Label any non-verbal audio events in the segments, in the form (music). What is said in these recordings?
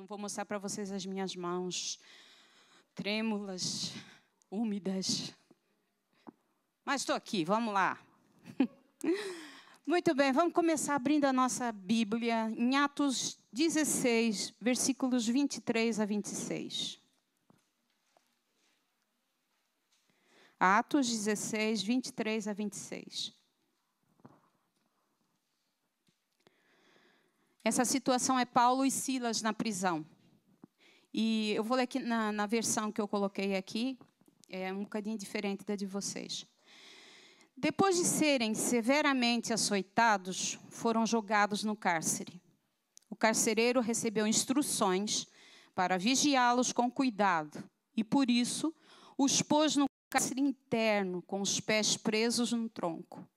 não vou mostrar para vocês as minhas mãos trêmulas, úmidas. Mas estou aqui, vamos lá. (laughs) Muito bem, vamos começar abrindo a nossa Bíblia em Atos 16, versículos 23 a 26. Atos 16, 23 a 26. Essa situação é Paulo e Silas na prisão. E eu vou ler aqui na, na versão que eu coloquei aqui, é um bocadinho diferente da de vocês. Depois de serem severamente açoitados, foram jogados no cárcere. O carcereiro recebeu instruções para vigiá-los com cuidado e, por isso, os pôs no cárcere interno, com os pés presos no tronco.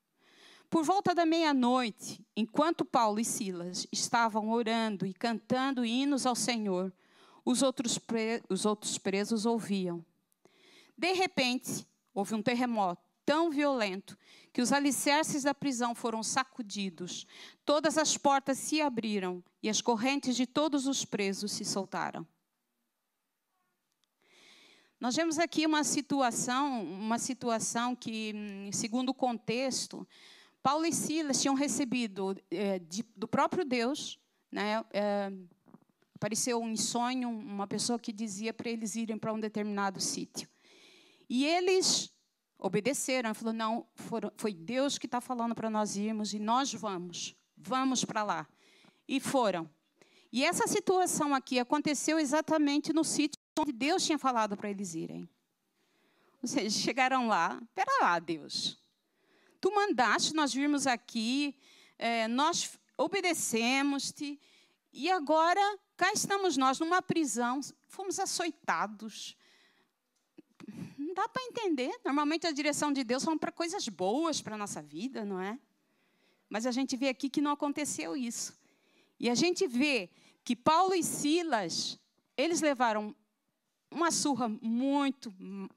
Por volta da meia-noite, enquanto Paulo e Silas estavam orando e cantando hinos ao Senhor, os outros, os outros presos ouviam. De repente, houve um terremoto tão violento que os alicerces da prisão foram sacudidos, todas as portas se abriram e as correntes de todos os presos se soltaram. Nós vemos aqui uma situação, uma situação que, segundo o contexto, Paulo e Silas tinham recebido é, de, do próprio Deus, né, é, apareceu em sonho uma pessoa que dizia para eles irem para um determinado sítio. E eles obedeceram, falou não, foram, foi Deus que está falando para nós irmos e nós vamos, vamos para lá. E foram. E essa situação aqui aconteceu exatamente no sítio onde Deus tinha falado para eles irem. Ou seja, chegaram lá, espera lá, Deus. Tu mandaste nós virmos aqui, é, nós obedecemos-te, e agora cá estamos nós numa prisão, fomos açoitados. Não dá para entender. Normalmente a direção de Deus são para coisas boas para a nossa vida, não é? Mas a gente vê aqui que não aconteceu isso. E a gente vê que Paulo e Silas, eles levaram uma surra muito,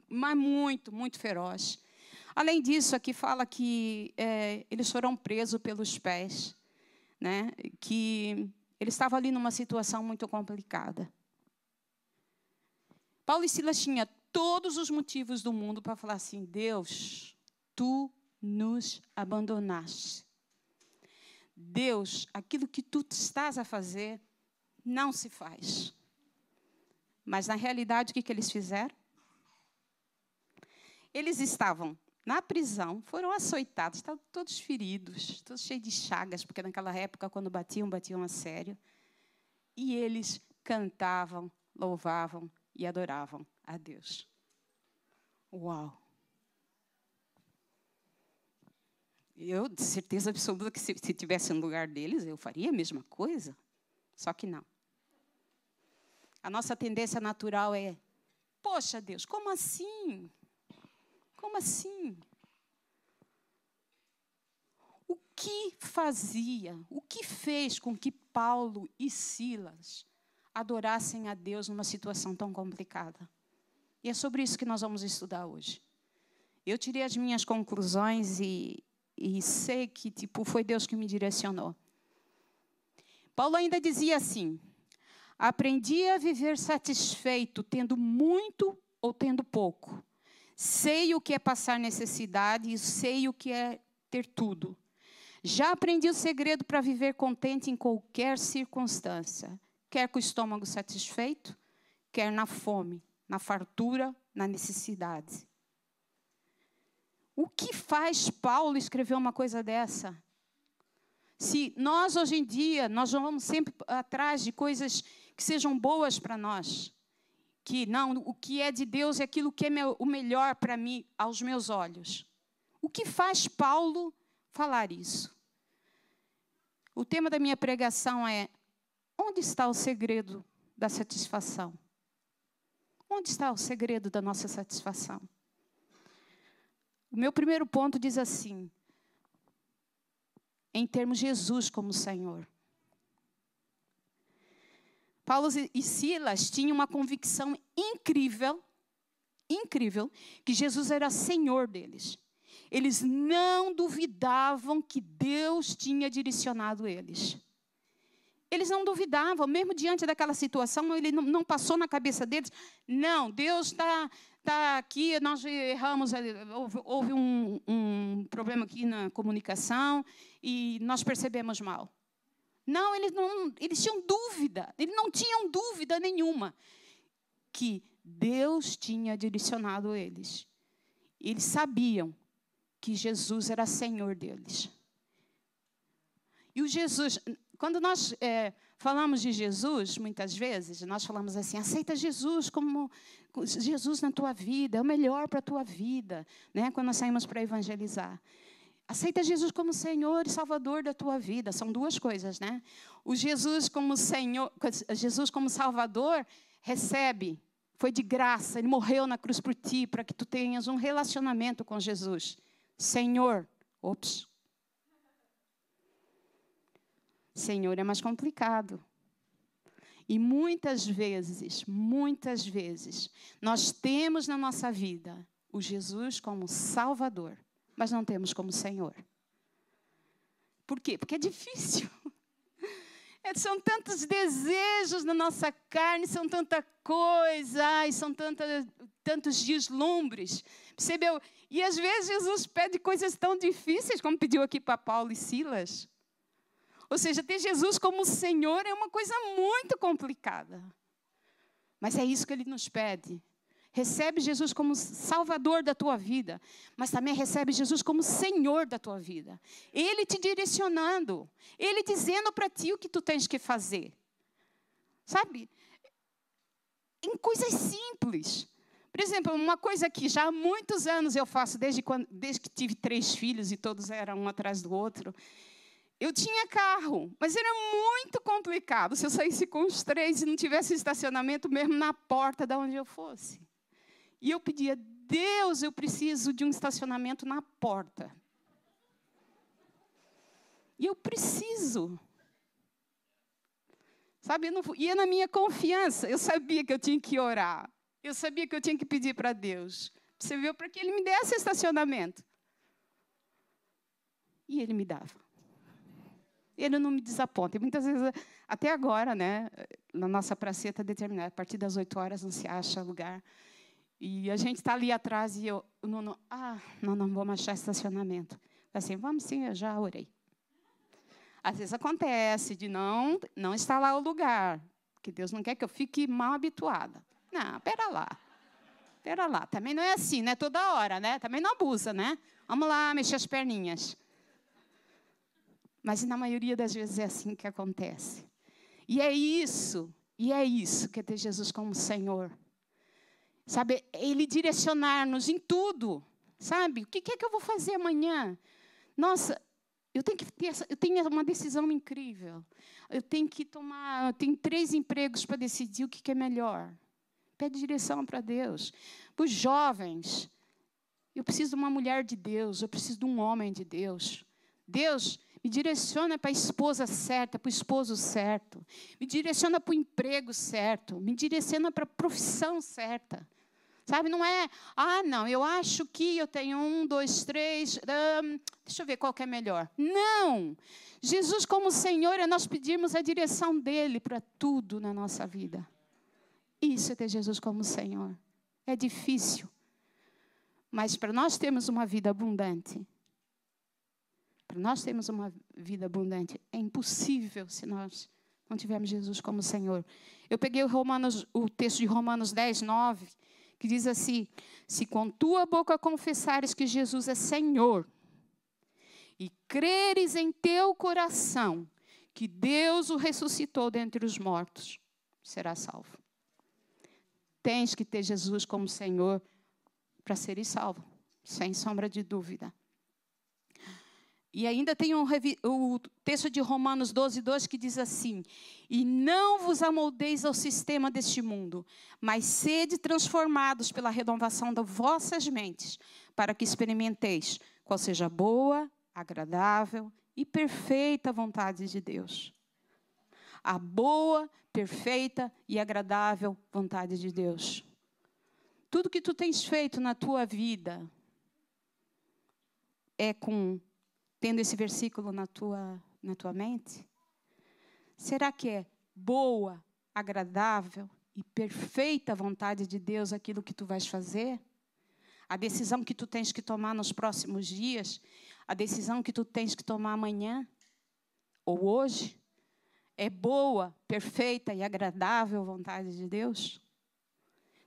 mas muito, muito feroz. Além disso, aqui fala que é, eles foram presos pelos pés, né? que ele estava ali numa situação muito complicada. Paulo e Silas tinham todos os motivos do mundo para falar assim: Deus, tu nos abandonaste. Deus, aquilo que tu estás a fazer não se faz. Mas na realidade, o que, que eles fizeram? Eles estavam na prisão, foram açoitados, estavam todos feridos, todos cheios de chagas, porque naquela época, quando batiam, batiam a sério. E eles cantavam, louvavam e adoravam a Deus. Uau! Eu, de certeza absoluta, que se, se tivesse no lugar deles, eu faria a mesma coisa. Só que não. A nossa tendência natural é: poxa, Deus, como assim? Como assim? O que fazia, o que fez com que Paulo e Silas adorassem a Deus numa situação tão complicada? E é sobre isso que nós vamos estudar hoje. Eu tirei as minhas conclusões e, e sei que tipo foi Deus que me direcionou. Paulo ainda dizia assim: Aprendi a viver satisfeito tendo muito ou tendo pouco. Sei o que é passar necessidade e sei o que é ter tudo. Já aprendi o segredo para viver contente em qualquer circunstância, quer com o estômago satisfeito, quer na fome, na fartura, na necessidade. O que faz Paulo escrever uma coisa dessa? Se nós hoje em dia nós vamos sempre atrás de coisas que sejam boas para nós, que não, o que é de Deus é aquilo que é meu, o melhor para mim, aos meus olhos. O que faz Paulo falar isso? O tema da minha pregação é: onde está o segredo da satisfação? Onde está o segredo da nossa satisfação? O meu primeiro ponto diz assim: em termos de Jesus como Senhor. Paulo e Silas tinham uma convicção incrível, incrível, que Jesus era Senhor deles. Eles não duvidavam que Deus tinha direcionado eles. Eles não duvidavam, mesmo diante daquela situação, ele não, passou na cabeça deles. Não, Deus está tá aqui, nós erramos, houve, houve um, um problema aqui na comunicação e nós percebemos mal. Não, eles, não, eles tinham dúvida, eles não tinham dúvida nenhuma que Deus tinha direcionado eles. Eles sabiam que Jesus era Senhor deles. E o Jesus, quando nós é, falamos de Jesus, muitas vezes, nós falamos assim: aceita Jesus como Jesus na tua vida, é o melhor para a tua vida, né? quando nós saímos para evangelizar. Aceita Jesus como Senhor e Salvador da tua vida. São duas coisas, né? O Jesus como Senhor, Jesus como Salvador recebe, foi de graça, ele morreu na cruz por ti para que tu tenhas um relacionamento com Jesus. Senhor, ops, Senhor é mais complicado. E muitas vezes, muitas vezes, nós temos na nossa vida o Jesus como Salvador, mas não temos como Senhor. Por quê? Porque é difícil. (laughs) É, são tantos desejos na nossa carne, são tanta coisa, ai, são tanta, tantos deslumbres. Percebeu? E às vezes Jesus pede coisas tão difíceis, como pediu aqui para Paulo e Silas. Ou seja, ter Jesus como Senhor é uma coisa muito complicada. Mas é isso que ele nos pede. Recebe Jesus como Salvador da tua vida, mas também recebe Jesus como Senhor da tua vida. Ele te direcionando, Ele dizendo para ti o que tu tens que fazer. Sabe? Em coisas simples. Por exemplo, uma coisa que já há muitos anos eu faço, desde, quando, desde que tive três filhos e todos eram um atrás do outro, eu tinha carro, mas era muito complicado se eu saísse com os três e não tivesse estacionamento mesmo na porta da onde eu fosse. E eu pedia, Deus, eu preciso de um estacionamento na porta. E eu preciso. Sabe, eu não, ia na minha confiança. Eu sabia que eu tinha que orar. Eu sabia que eu tinha que pedir para Deus. Você viu para que Ele me desse estacionamento. E Ele me dava ele não me desaponta. E muitas vezes, até agora, né, na nossa praceta determinada, a partir das 8 horas não se acha lugar. E a gente está ali atrás e eu, não, não, ah, não, não vamos achar estacionamento. Assim, vamos sim, eu já orei. Às vezes acontece de não, não estar lá o lugar, que Deus não quer que eu fique mal habituada. Não, pera lá. Pera lá, também não é assim, né? Toda hora, né? Também não abusa, né? Vamos lá, mexer as perninhas. Mas na maioria das vezes é assim que acontece. E é isso, e é isso que é ter Jesus como Senhor. Sabe, Ele direcionar-nos em tudo. Sabe, o que é que eu vou fazer amanhã? Nossa, eu tenho que ter essa, eu tenho uma decisão incrível. Eu tenho que tomar, eu tenho três empregos para decidir o que é melhor. Pede direção para Deus. Para os jovens, eu preciso de uma mulher de Deus, eu preciso de um homem de Deus. Deus, me direciona para a esposa certa, para o esposo certo. Me direciona para o emprego certo. Me direciona para a profissão certa. Sabe, não é, ah, não, eu acho que eu tenho um, dois, três, um, deixa eu ver qual que é melhor. Não! Jesus, como Senhor, é nós pedimos a direção dEle para tudo na nossa vida. Isso é ter Jesus como Senhor. É difícil. Mas para nós termos uma vida abundante, para nós termos uma vida abundante, é impossível se nós não tivermos Jesus como Senhor. Eu peguei o, Romanos, o texto de Romanos 10, 9, que diz assim: Se com tua boca confessares que Jesus é Senhor, e creres em teu coração que Deus o ressuscitou dentre os mortos, será salvo. Tens que ter Jesus como Senhor para ser salvo, sem sombra de dúvida. E ainda tem um, o texto de Romanos 12, 2 que diz assim: E não vos amoldeis ao sistema deste mundo, mas sede transformados pela renovação das vossas mentes, para que experimenteis qual seja boa, agradável e perfeita vontade de Deus. A boa, perfeita e agradável vontade de Deus. Tudo que tu tens feito na tua vida é com tendo esse versículo na tua, na tua mente? Será que é boa, agradável e perfeita vontade de Deus aquilo que tu vais fazer? A decisão que tu tens que tomar nos próximos dias, a decisão que tu tens que tomar amanhã ou hoje, é boa, perfeita e agradável vontade de Deus?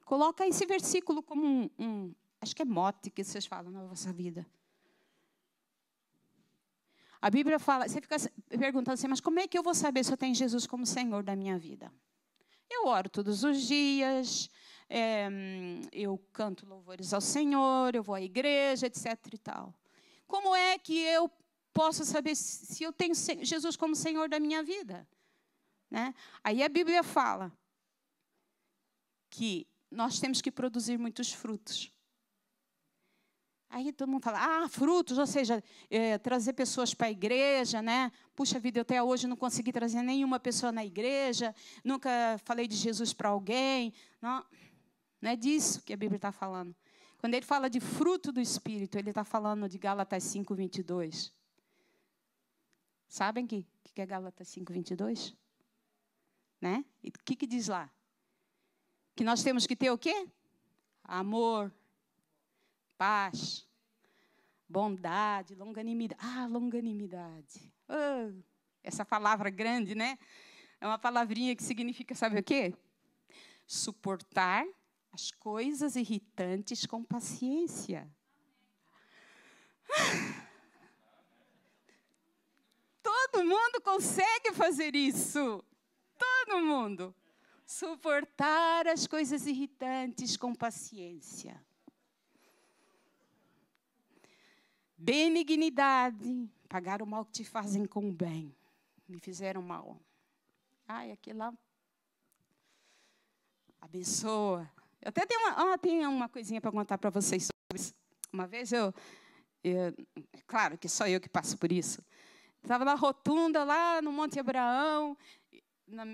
Coloca esse versículo como um, um acho que é mote que vocês falam na vossa vida. A Bíblia fala, você fica perguntando assim, mas como é que eu vou saber se eu tenho Jesus como Senhor da minha vida? Eu oro todos os dias, é, eu canto louvores ao Senhor, eu vou à igreja, etc. e tal. Como é que eu posso saber se eu tenho Jesus como Senhor da minha vida? Né? Aí a Bíblia fala que nós temos que produzir muitos frutos. Aí todo mundo fala, ah, frutos, ou seja, é, trazer pessoas para a igreja, né? Puxa vida, eu até hoje não consegui trazer nenhuma pessoa na igreja, nunca falei de Jesus para alguém. Não, não é disso que a Bíblia está falando. Quando ele fala de fruto do Espírito, ele está falando de Gálatas 5, 22. Sabem o que, que é Gálatas 5, 22? Né? E o que, que diz lá? Que nós temos que ter o quê? Amor, paz, bondade, longanimidade. Ah, longanimidade. Oh, essa palavra grande, né? É uma palavrinha que significa, sabe o quê? Suportar as coisas irritantes com paciência. Todo mundo consegue fazer isso. Todo mundo. Suportar as coisas irritantes com paciência. Benignidade, pagar o mal que te fazem com o bem. Me fizeram mal. Ai, aquilo lá. Abençoa. Eu até tenho uma, ah, tenho uma coisinha para contar para vocês sobre isso. Uma vez eu, eu, é claro que só eu que passo por isso. Estava na rotunda, lá no Monte Abraão,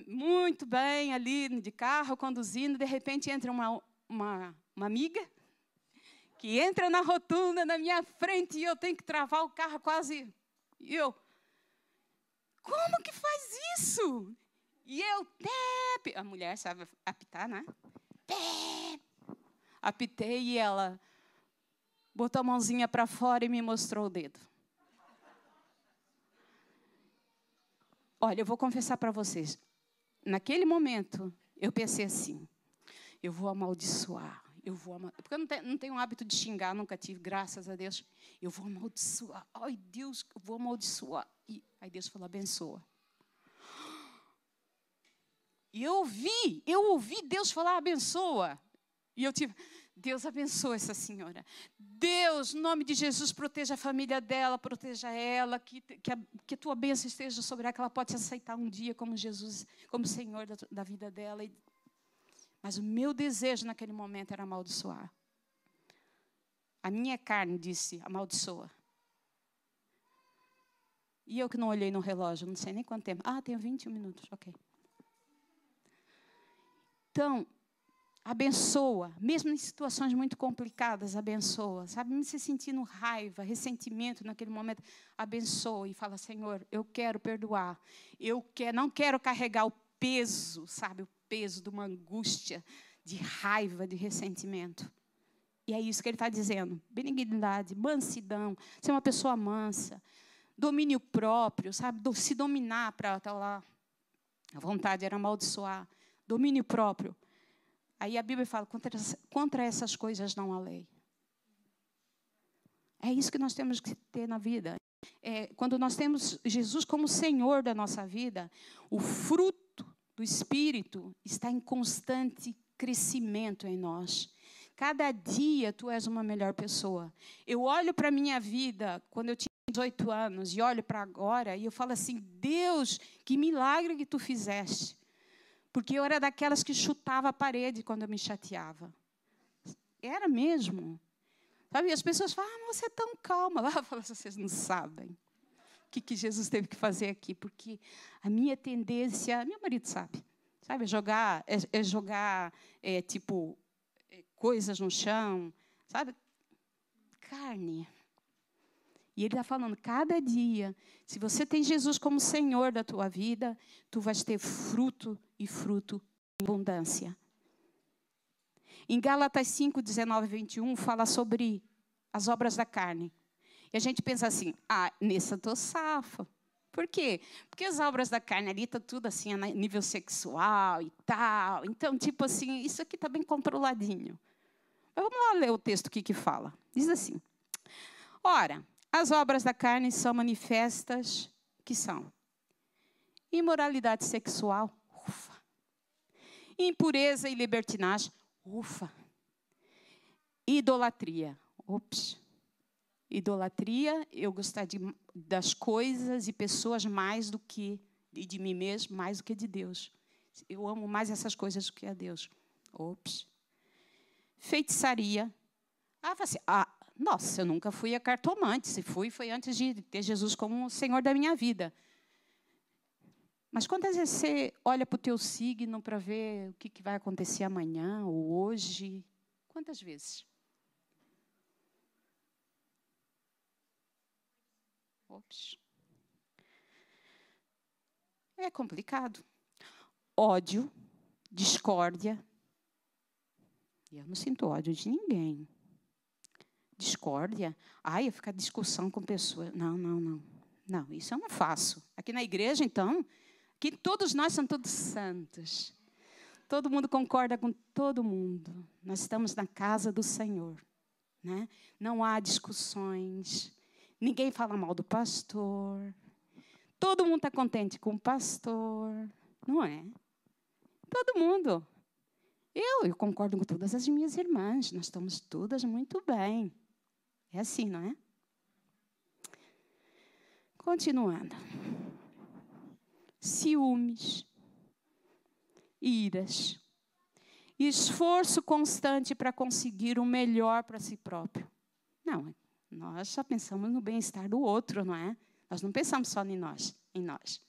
muito bem ali de carro, conduzindo. De repente entra uma, uma, uma amiga que entra na rotunda na minha frente e eu tenho que travar o carro quase. E eu, como que faz isso? E eu, tep, a mulher sabe apitar, né? Tep. Apitei e ela botou a mãozinha para fora e me mostrou o dedo. Olha, eu vou confessar para vocês. Naquele momento, eu pensei assim: eu vou amaldiçoar eu vou amaldiçoar. Porque eu não tenho, não tenho hábito de xingar, nunca tive, graças a Deus. Eu vou amaldiçoar. Ai, Deus, eu vou amaldiçoar. E aí Deus falou: abençoa. E eu ouvi, eu ouvi Deus falar: abençoa. E eu tive, Deus abençoa essa senhora. Deus, em nome de Jesus, proteja a família dela, proteja ela, que, que, a, que a tua bênção esteja sobre ela, que ela possa aceitar um dia como Jesus, como Senhor da, da vida dela. E mas o meu desejo naquele momento era amaldiçoar. A minha carne disse: amaldiçoa. E eu que não olhei no relógio, não sei nem quanto tempo. Ah, tenho 21 minutos, ok. Então, abençoa, mesmo em situações muito complicadas, abençoa. Sabe, me se sentindo raiva, ressentimento naquele momento, abençoa e fala: Senhor, eu quero perdoar. Eu quero, não quero carregar o peso, sabe, o peso de uma angústia, de raiva, de ressentimento. E é isso que ele está dizendo: benignidade, mansidão, ser uma pessoa mansa, domínio próprio, sabe? Se dominar para estar tá lá. A vontade era amaldiçoar. Domínio próprio. Aí a Bíblia fala: contra, contra essas coisas não há lei. É isso que nós temos que ter na vida. É, quando nós temos Jesus como Senhor da nossa vida, o fruto do Espírito está em constante crescimento em nós. Cada dia tu és uma melhor pessoa. Eu olho para a minha vida quando eu tinha 18 anos e olho para agora e eu falo assim: Deus, que milagre que tu fizeste. Porque eu era daquelas que chutava a parede quando eu me chateava. Era mesmo. Sabe? as pessoas falam: ah, você é tão calma. (laughs) Eu falo: vocês não sabem que, que Jesus teve que fazer aqui, porque a minha tendência, meu marido sabe, sabe, é jogar, é, é jogar, é, tipo, é, coisas no chão, sabe, carne. E ele está falando, cada dia, se você tem Jesus como Senhor da tua vida, tu vais ter fruto e fruto em abundância. Em Gálatas 5, 19 e 21, fala sobre as obras da carne. E a gente pensa assim, ah, nessa tô safa. Por quê? Porque as obras da carne ali está tudo assim, a nível sexual e tal. Então, tipo assim, isso aqui está bem controladinho. Mas vamos lá ler o texto que que fala. Diz assim: Ora, as obras da carne são manifestas que são imoralidade sexual, ufa. Impureza e libertinagem, ufa. Idolatria, ops. Idolatria, eu gostar de, das coisas e pessoas mais do que e de mim mesmo, mais do que de Deus. Eu amo mais essas coisas do que a Deus. Ops. Feitiçaria. Ah, assim, ah, nossa, eu nunca fui a cartomante. Se fui, foi antes de ter Jesus como o Senhor da minha vida. Mas quantas vezes você olha para o teu signo para ver o que, que vai acontecer amanhã ou hoje? Quantas vezes? É complicado. Ódio, discórdia. Eu não sinto ódio de ninguém. Discórdia. Ai, eu ficar discussão com pessoas. Não, não, não. Não, isso eu não faço. Aqui na igreja, então, que todos nós somos todos santos. Todo mundo concorda com todo mundo. Nós estamos na casa do Senhor. Né? Não há discussões, Ninguém fala mal do pastor. Todo mundo está contente com o pastor. Não é? Todo mundo. Eu, eu concordo com todas as minhas irmãs. Nós estamos todas muito bem. É assim, não é? Continuando. Ciúmes, iras, esforço constante para conseguir o melhor para si próprio. Não, nós só pensamos no bem-estar do outro, não é? Nós não pensamos só em nós, em nós.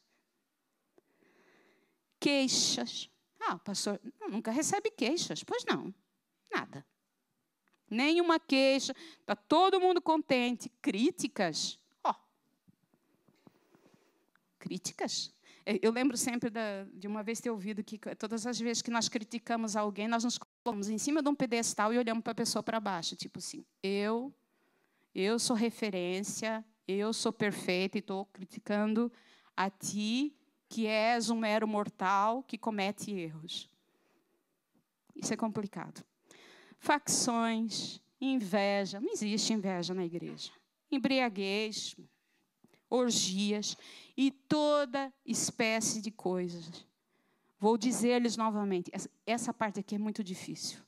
Queixas. Ah, pastor nunca recebe queixas. Pois não, nada. Nenhuma queixa, está todo mundo contente. Críticas. Ó. Oh. Críticas. Eu lembro sempre de uma vez ter ouvido que todas as vezes que nós criticamos alguém, nós nos colocamos em cima de um pedestal e olhamos para a pessoa para baixo. Tipo assim, eu eu sou referência, eu sou perfeita e estou criticando a ti, que és um mero mortal que comete erros. Isso é complicado. Facções, inveja, não existe inveja na igreja. Embriaguez, orgias e toda espécie de coisas. Vou dizer-lhes novamente, essa parte aqui é muito difícil.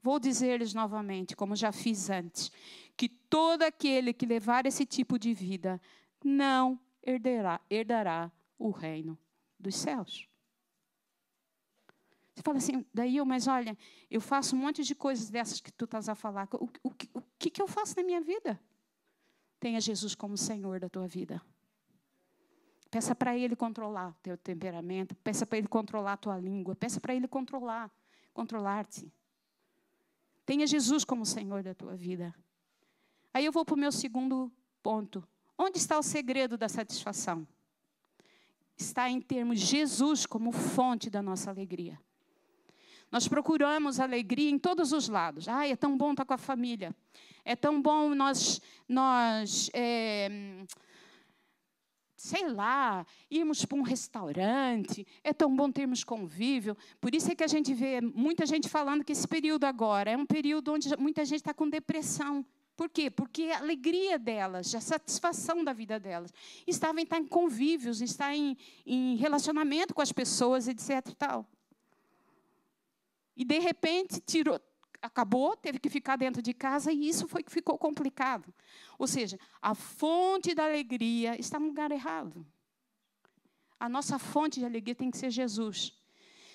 Vou dizer-lhes novamente, como já fiz antes, que todo aquele que levar esse tipo de vida não herdará, herdará o reino dos céus. Você fala assim, daí eu, mas olha, eu faço um monte de coisas dessas que tu estás a falar. O, o, o que, que eu faço na minha vida? Tenha Jesus como Senhor da tua vida. Peça para Ele controlar o teu temperamento, peça para Ele controlar a tua língua, peça para Ele controlar, controlar-te. Tenha Jesus como Senhor da tua vida. Aí eu vou para o meu segundo ponto. Onde está o segredo da satisfação? Está em termos Jesus como fonte da nossa alegria. Nós procuramos alegria em todos os lados. Ai, é tão bom estar com a família. É tão bom nós, nós é, sei lá, irmos para um restaurante, é tão bom termos convívio. Por isso é que a gente vê muita gente falando que esse período agora é um período onde muita gente está com depressão. Por quê? Porque a alegria delas, a satisfação da vida delas, estava em estar em convívios, estar em, em relacionamento com as pessoas, etc. E, tal. e de repente tirou, acabou, teve que ficar dentro de casa e isso foi que ficou complicado. Ou seja, a fonte da alegria está no lugar errado. A nossa fonte de alegria tem que ser Jesus.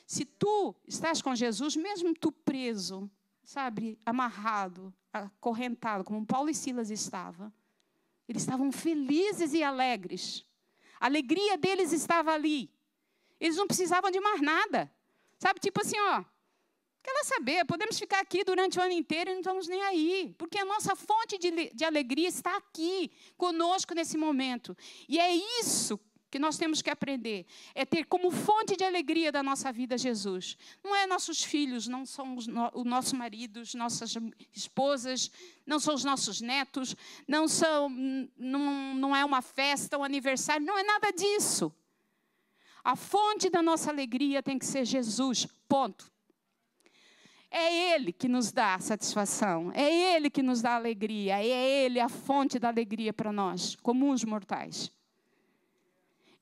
Se tu estás com Jesus, mesmo tu preso, sabe, amarrado, acorrentado, como Paulo e Silas estavam, eles estavam felizes e alegres. A alegria deles estava ali. Eles não precisavam de mais nada. Sabe, tipo assim, ó, Quer saber? Podemos ficar aqui durante o ano inteiro e não estamos nem aí, porque a nossa fonte de, de alegria está aqui, conosco nesse momento. E é isso que nós temos que aprender é ter como fonte de alegria da nossa vida Jesus. Não é nossos filhos, não são os, no, o nosso maridos, nossas esposas, não são os nossos netos, não são, não, não é uma festa, um aniversário, não é nada disso. A fonte da nossa alegria tem que ser Jesus. Ponto. É Ele que nos dá satisfação, é Ele que nos dá alegria, é Ele a fonte da alegria para nós, comuns mortais.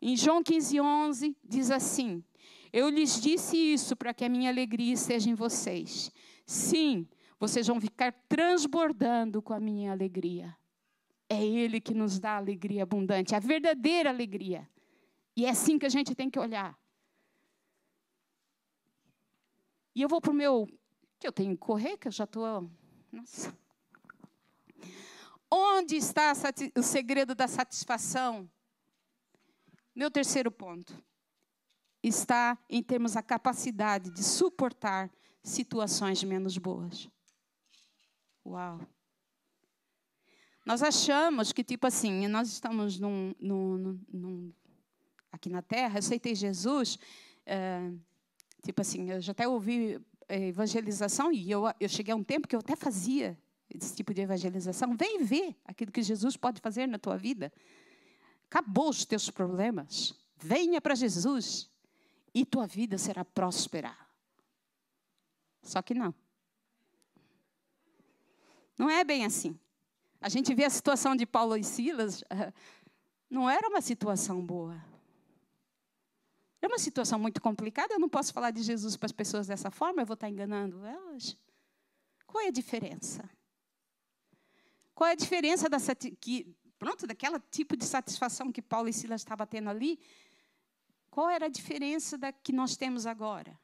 Em João 15, 11, diz assim: Eu lhes disse isso para que a minha alegria esteja em vocês. Sim, vocês vão ficar transbordando com a minha alegria. É Ele que nos dá alegria abundante, a verdadeira alegria. E é assim que a gente tem que olhar. E eu vou para o meu. que eu tenho que correr, que eu já estou. Nossa. Onde está o segredo da satisfação? Meu terceiro ponto está em termos a capacidade de suportar situações menos boas. Uau! Nós achamos que, tipo assim, nós estamos num, num, num, aqui na Terra, eu aceitei Jesus, é, tipo assim, eu já até ouvi eh, evangelização, e eu, eu cheguei a um tempo que eu até fazia esse tipo de evangelização. Vem ver aquilo que Jesus pode fazer na tua vida. Acabou os teus problemas. Venha para Jesus e tua vida será próspera. Só que não. Não é bem assim. A gente vê a situação de Paulo e Silas, (laughs) não era uma situação boa. É uma situação muito complicada, eu não posso falar de Jesus para as pessoas dessa forma, eu vou estar enganando elas. Qual é a diferença? Qual é a diferença da, que pronto, daquela tipo de satisfação que Paulo e Silas estavam tendo ali, qual era a diferença da que nós temos agora?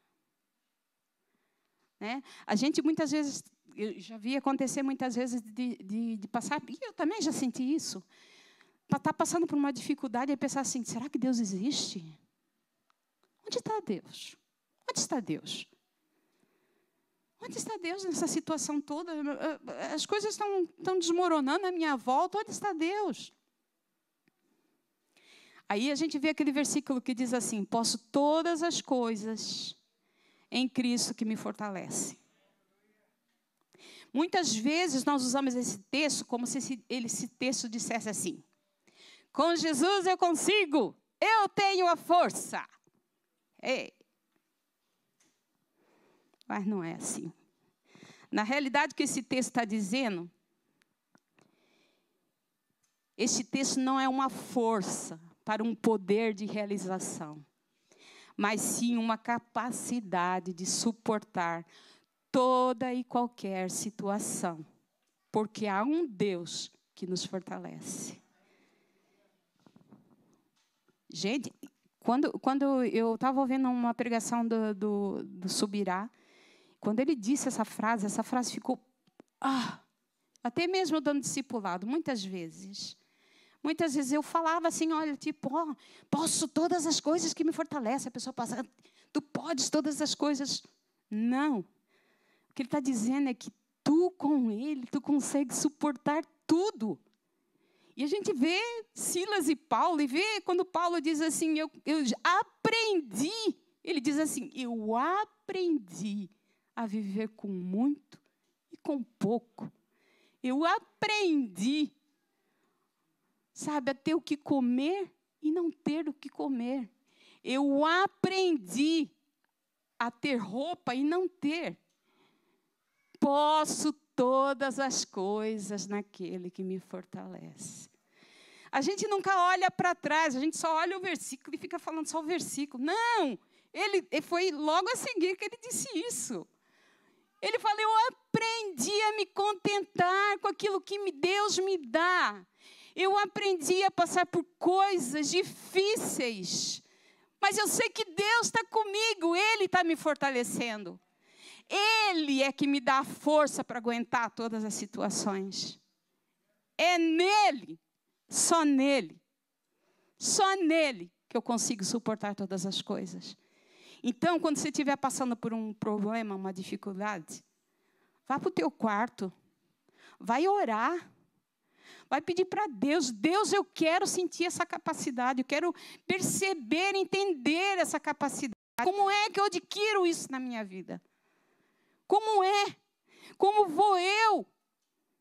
Né? A gente muitas vezes, eu já vi acontecer muitas vezes de, de, de passar, e eu também já senti isso, estar tá passando por uma dificuldade e pensar assim: será que Deus existe? Onde está Deus? Onde está Deus? Onde está Deus nessa situação toda? As coisas estão, estão desmoronando à minha volta. Onde está Deus? Aí a gente vê aquele versículo que diz assim: Posso todas as coisas em Cristo que me fortalece. Muitas vezes nós usamos esse texto como se esse, esse texto dissesse assim: Com Jesus eu consigo, eu tenho a força. Ei, mas não é assim. Na realidade, o que esse texto está dizendo, este texto não é uma força para um poder de realização, mas sim uma capacidade de suportar toda e qualquer situação, porque há um Deus que nos fortalece. Gente, quando, quando eu estava ouvindo uma pregação do, do, do Subirá, quando ele disse essa frase, essa frase ficou. Ah, até mesmo dando discipulado, muitas vezes. Muitas vezes eu falava assim, olha, tipo, oh, posso todas as coisas que me fortalecem. A pessoa passa, tu podes todas as coisas. Não. O que ele está dizendo é que tu com ele, tu consegue suportar tudo. E a gente vê Silas e Paulo, e vê quando Paulo diz assim, eu, eu aprendi. Ele diz assim, eu aprendi a viver com muito e com pouco. Eu aprendi, sabe, a ter o que comer e não ter o que comer. Eu aprendi a ter roupa e não ter. Posso todas as coisas naquele que me fortalece. A gente nunca olha para trás, a gente só olha o versículo e fica falando só o versículo. Não! Ele, foi logo a seguir que ele disse isso. Ele fala: Eu aprendi a me contentar com aquilo que Deus me dá. Eu aprendi a passar por coisas difíceis. Mas eu sei que Deus está comigo, Ele está me fortalecendo. Ele é que me dá a força para aguentar todas as situações. É nele, só nele, só nele que eu consigo suportar todas as coisas. Então, quando você estiver passando por um problema, uma dificuldade, vá para o teu quarto, vai orar, vai pedir para Deus, Deus, eu quero sentir essa capacidade, eu quero perceber, entender essa capacidade. Como é que eu adquiro isso na minha vida? Como é? Como vou eu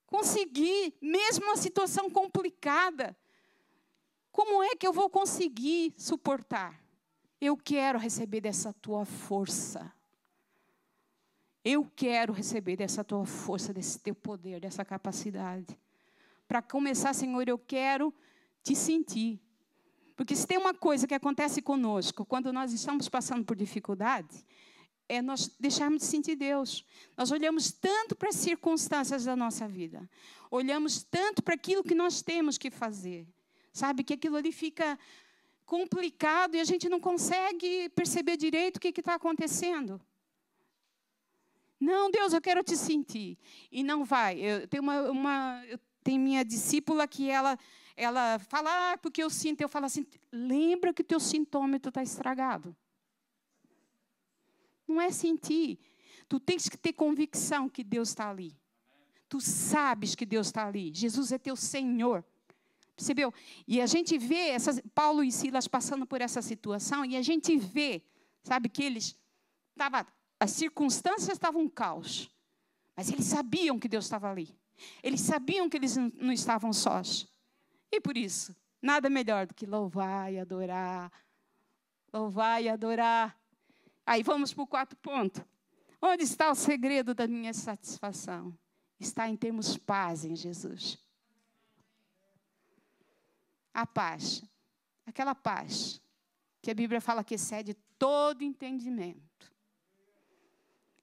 conseguir, mesmo uma situação complicada? Como é que eu vou conseguir suportar? Eu quero receber dessa tua força. Eu quero receber dessa tua força, desse teu poder, dessa capacidade. Para começar, Senhor, eu quero te sentir. Porque se tem uma coisa que acontece conosco quando nós estamos passando por dificuldade, é nós deixarmos de sentir Deus. Nós olhamos tanto para as circunstâncias da nossa vida, olhamos tanto para aquilo que nós temos que fazer, Sabe que aquilo ali fica complicado e a gente não consegue perceber direito o que está acontecendo. Não, Deus, eu quero te sentir. E não vai. Eu tenho uma, uma eu tenho minha discípula que ela ela fala, ah, porque eu sinto, eu falo assim, lembra que o teu sintômetro está estragado. Não é sentir. Tu tens que ter convicção que Deus está ali. Tu sabes que Deus está ali. Jesus é teu Senhor. Percebeu? E a gente vê essas, Paulo e Silas passando por essa situação e a gente vê, sabe, que eles tava, as circunstâncias estavam um caos, mas eles sabiam que Deus estava ali. Eles sabiam que eles não estavam sós. E por isso, nada melhor do que louvar e adorar. Louvar e adorar. Aí vamos para o quarto ponto. Onde está o segredo da minha satisfação? Está em termos paz em Jesus a paz. Aquela paz que a Bíblia fala que excede todo entendimento.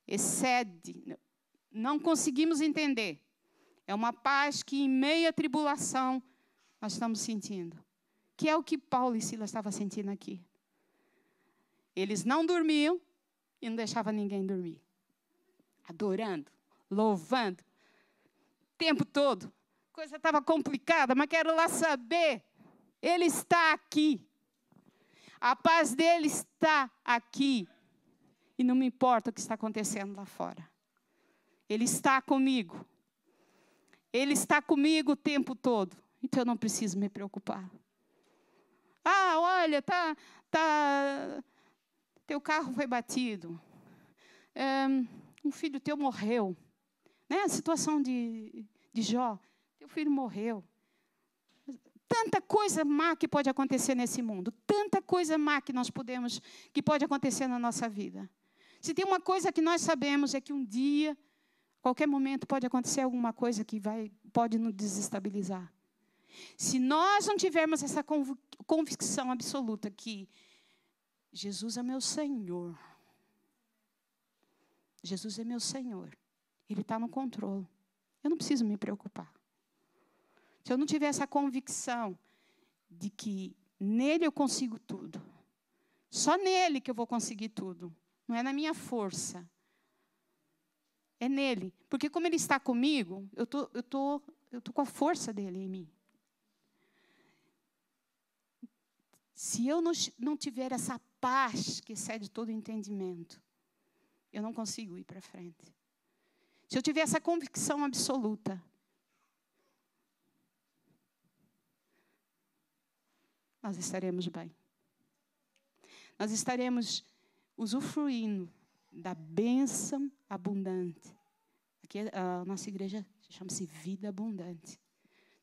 Excede, não conseguimos entender. É uma paz que, em meia tribulação, nós estamos sentindo. Que é o que Paulo e Silas estavam sentindo aqui. Eles não dormiam e não deixavam ninguém dormir. Adorando, louvando, o tempo todo. A coisa estava complicada, mas quero lá saber ele está aqui. A paz dele está aqui. E não me importa o que está acontecendo lá fora. Ele está comigo. Ele está comigo o tempo todo. Então eu não preciso me preocupar. Ah, olha, tá, tá, teu carro foi batido. um filho teu morreu. Né? A situação de, de Jó. Teu filho morreu tanta coisa má que pode acontecer nesse mundo, tanta coisa má que nós podemos, que pode acontecer na nossa vida. Se tem uma coisa que nós sabemos é que um dia, qualquer momento pode acontecer alguma coisa que vai pode nos desestabilizar. Se nós não tivermos essa convicção absoluta que Jesus é meu Senhor, Jesus é meu Senhor, Ele está no controle. Eu não preciso me preocupar. Se eu não tiver essa convicção de que nele eu consigo tudo, só nele que eu vou conseguir tudo, não é na minha força, é nele. Porque como ele está comigo, eu tô, eu tô, eu tô com a força dele em mim. Se eu não, não tiver essa paz que excede todo entendimento, eu não consigo ir para frente. Se eu tiver essa convicção absoluta nós estaremos bem. Nós estaremos usufruindo da bênção abundante. Aqui a nossa igreja chama-se vida abundante.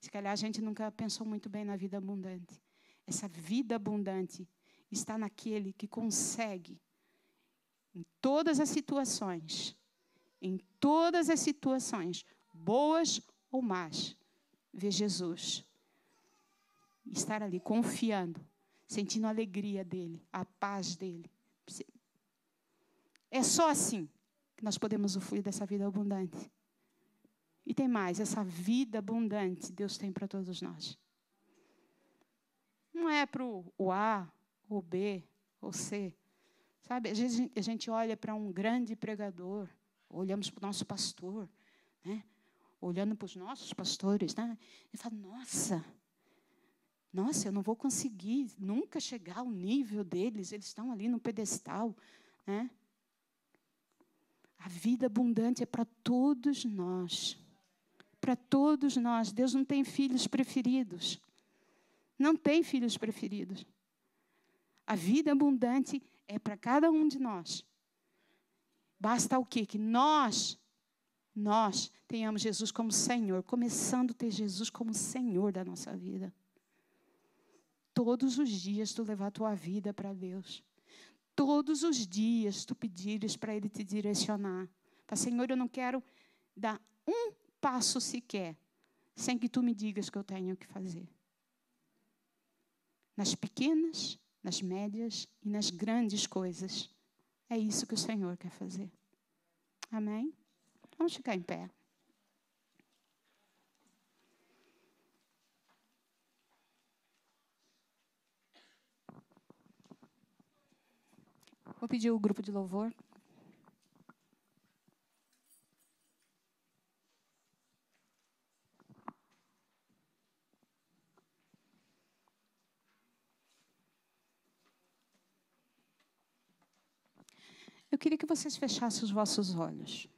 Se calhar a gente nunca pensou muito bem na vida abundante. Essa vida abundante está naquele que consegue, em todas as situações, em todas as situações, boas ou más, ver Jesus estar ali confiando, sentindo a alegria dele, a paz dele. É só assim que nós podemos usufruir dessa vida abundante. E tem mais, essa vida abundante Deus tem para todos nós. Não é para o A, o B, ou C. Sabe, às vezes a gente olha para um grande pregador, olhamos para o nosso pastor, né? olhando para os nossos pastores, né? e fala, nossa, nossa, eu não vou conseguir nunca chegar ao nível deles, eles estão ali no pedestal. Né? A vida abundante é para todos nós. Para todos nós. Deus não tem filhos preferidos. Não tem filhos preferidos. A vida abundante é para cada um de nós. Basta o quê? Que nós, nós tenhamos Jesus como Senhor, começando a ter Jesus como Senhor da nossa vida. Todos os dias tu levar tua vida para Deus. Todos os dias tu pedires para Ele te direcionar. Tá, Senhor, eu não quero dar um passo sequer sem que tu me digas que eu tenho que fazer. Nas pequenas, nas médias e nas grandes coisas. É isso que o Senhor quer fazer. Amém? Vamos ficar em pé. Vou pedir o grupo de louvor. Eu queria que vocês fechassem os vossos olhos.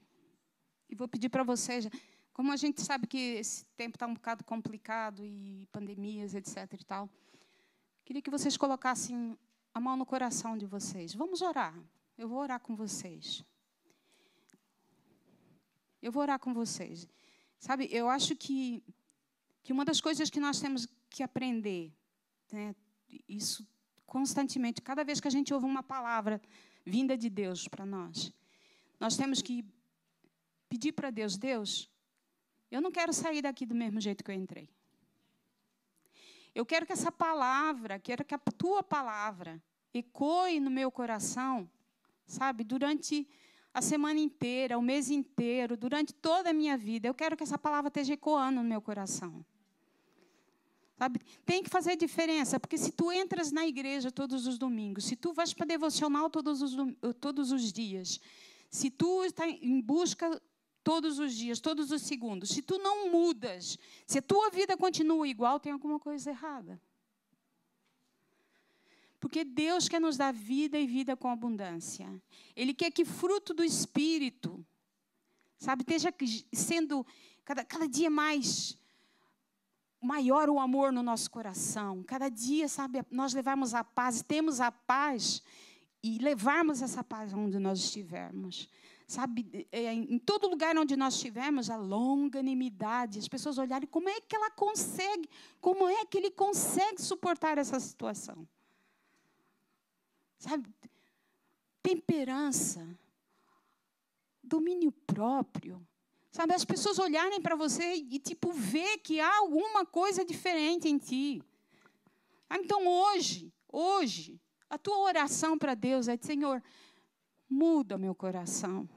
E vou pedir para vocês, como a gente sabe que esse tempo está um bocado complicado e pandemias, etc. e tal, queria que vocês colocassem a mão no coração de vocês. Vamos orar. Eu vou orar com vocês. Eu vou orar com vocês. Sabe, eu acho que, que uma das coisas que nós temos que aprender, né, isso constantemente, cada vez que a gente ouve uma palavra vinda de Deus para nós, nós temos que pedir para Deus: Deus, eu não quero sair daqui do mesmo jeito que eu entrei. Eu quero que essa palavra, quero que a tua palavra ecoe no meu coração, sabe, durante a semana inteira, o mês inteiro, durante toda a minha vida. Eu quero que essa palavra esteja ecoando no meu coração. Sabe? Tem que fazer diferença, porque se tu entras na igreja todos os domingos, se tu vais para devocional todos os, todos os dias, se tu está em busca todos os dias, todos os segundos, se tu não mudas, se a tua vida continua igual, tem alguma coisa errada. Porque Deus quer nos dar vida e vida com abundância. Ele quer que fruto do Espírito, sabe, esteja sendo cada, cada dia mais maior o amor no nosso coração. Cada dia, sabe, nós levarmos a paz, temos a paz e levarmos essa paz onde nós estivermos sabe, é, em todo lugar onde nós estivermos, a longanimidade, as pessoas olharem como é que ela consegue, como é que ele consegue suportar essa situação. Sabe, temperança, domínio próprio. Sabe, as pessoas olharem para você e, tipo, ver que há alguma coisa diferente em ti. Então, hoje, hoje, a tua oração para Deus é: Senhor, muda meu coração.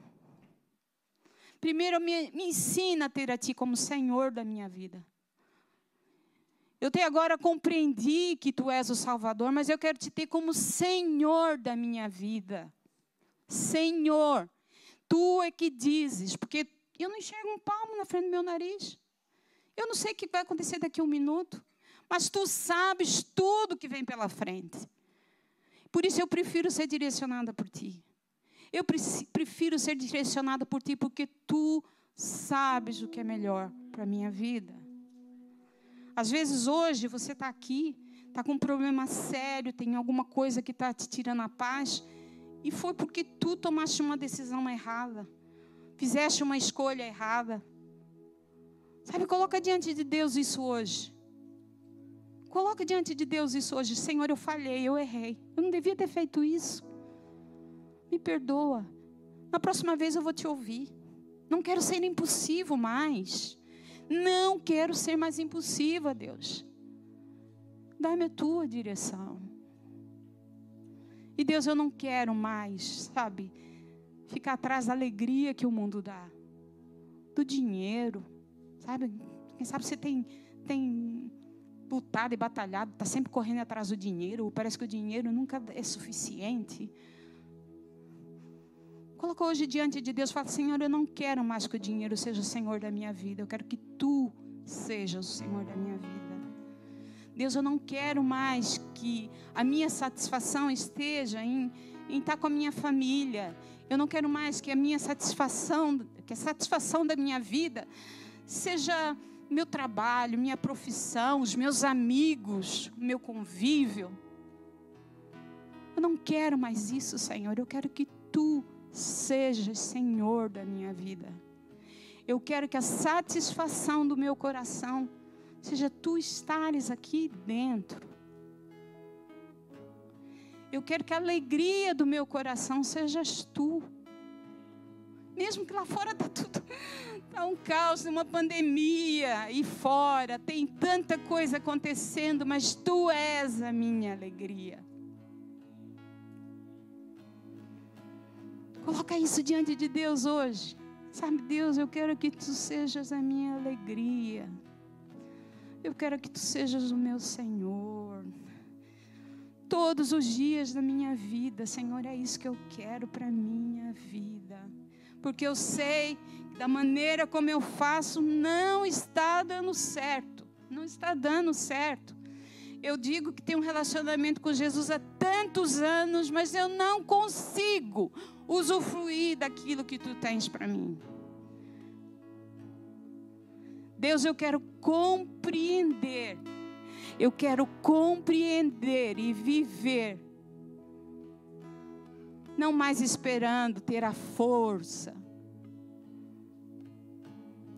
Primeiro, me, me ensina a ter a Ti como Senhor da minha vida. Eu até agora compreendi que Tu és o Salvador, mas eu quero te ter como Senhor da minha vida. Senhor, Tu é que dizes, porque eu não enxergo um palmo na frente do meu nariz. Eu não sei o que vai acontecer daqui a um minuto, mas Tu sabes tudo que vem pela frente. Por isso eu prefiro ser direcionada por Ti. Eu prefiro ser direcionada por ti porque tu sabes o que é melhor para a minha vida. Às vezes hoje você está aqui, está com um problema sério, tem alguma coisa que está te tirando a paz, e foi porque tu tomaste uma decisão errada, fizeste uma escolha errada. Sabe, coloca diante de Deus isso hoje. Coloca diante de Deus isso hoje. Senhor, eu falhei, eu errei. Eu não devia ter feito isso me perdoa. Na próxima vez eu vou te ouvir. Não quero ser impulsivo mais. Não quero ser mais impulsiva, Deus. Dá-me a tua direção. E Deus, eu não quero mais, sabe, ficar atrás da alegria que o mundo dá, do dinheiro, sabe? Quem sabe você tem, tem lutado e batalhado, está sempre correndo atrás do dinheiro, parece que o dinheiro nunca é suficiente. Coloca hoje diante de Deus, fala: Senhor, eu não quero mais que o dinheiro seja o Senhor da minha vida. Eu quero que tu sejas o Senhor da minha vida. Deus, eu não quero mais que a minha satisfação esteja em, em estar com a minha família. Eu não quero mais que a minha satisfação, que a satisfação da minha vida seja meu trabalho, minha profissão, os meus amigos, meu convívio. Eu não quero mais isso, Senhor. Eu quero que tu sejas Senhor da minha vida. Eu quero que a satisfação do meu coração seja tu estares aqui dentro. Eu quero que a alegria do meu coração sejas tu. Mesmo que lá fora está tudo (laughs) tá um caos, uma pandemia e fora, tem tanta coisa acontecendo, mas tu és a minha alegria. Coloca isso diante de Deus hoje. Sabe, Deus, eu quero que tu sejas a minha alegria. Eu quero que tu sejas o meu Senhor todos os dias da minha vida. Senhor, é isso que eu quero para minha vida. Porque eu sei que da maneira como eu faço não está dando certo. Não está dando certo. Eu digo que tenho um relacionamento com Jesus há tantos anos, mas eu não consigo usufruir daquilo que tu tens para mim. Deus, eu quero compreender eu quero compreender e viver, não mais esperando ter a força.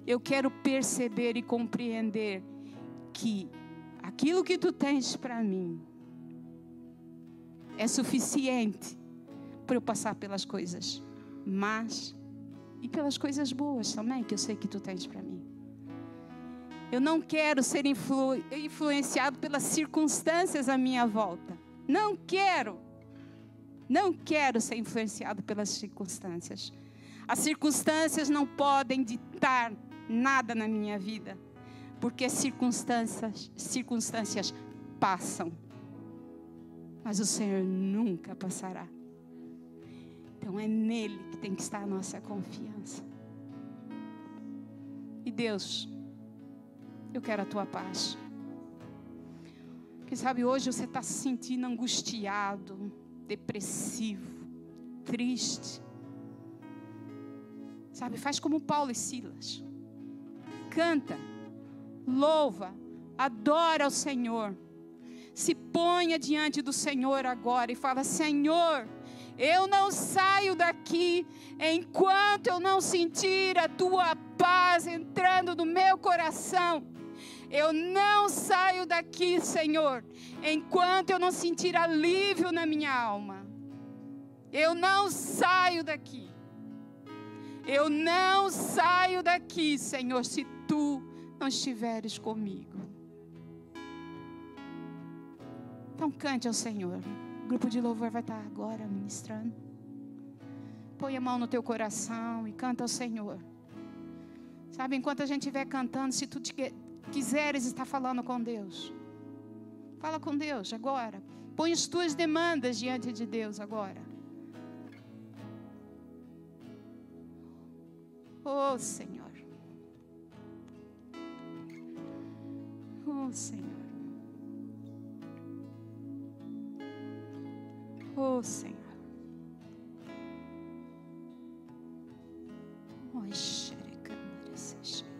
Eu quero perceber e compreender que aquilo que tu tens para mim é suficiente para eu passar pelas coisas más e pelas coisas boas também que eu sei que tu tens para mim. Eu não quero ser influ, influenciado pelas circunstâncias à minha volta. Não quero. Não quero ser influenciado pelas circunstâncias. As circunstâncias não podem ditar nada na minha vida, porque as circunstâncias, circunstâncias passam, mas o Senhor nunca passará. Então é nele que tem que estar a nossa confiança. E Deus, eu quero a tua paz. Quem sabe hoje você está se sentindo angustiado, depressivo, triste. Sabe, faz como Paulo e Silas. Canta, louva, adora ao Senhor. Se ponha diante do Senhor agora e fala: Senhor, eu não saio daqui enquanto eu não sentir a tua paz entrando no meu coração. Eu não saio daqui, Senhor, enquanto eu não sentir alívio na minha alma. Eu não saio daqui. Eu não saio daqui, Senhor, se tu não estiveres comigo. Então cante ao Senhor. O grupo de louvor vai estar agora ministrando. Põe a mão no teu coração e canta ao Senhor. Sabe, enquanto a gente estiver cantando, se tu quiseres estar falando com Deus, fala com Deus agora. Põe as tuas demandas diante de Deus agora. Oh Senhor. Oh Senhor. Oh, Senhor. Oh, xerecâmara, seja.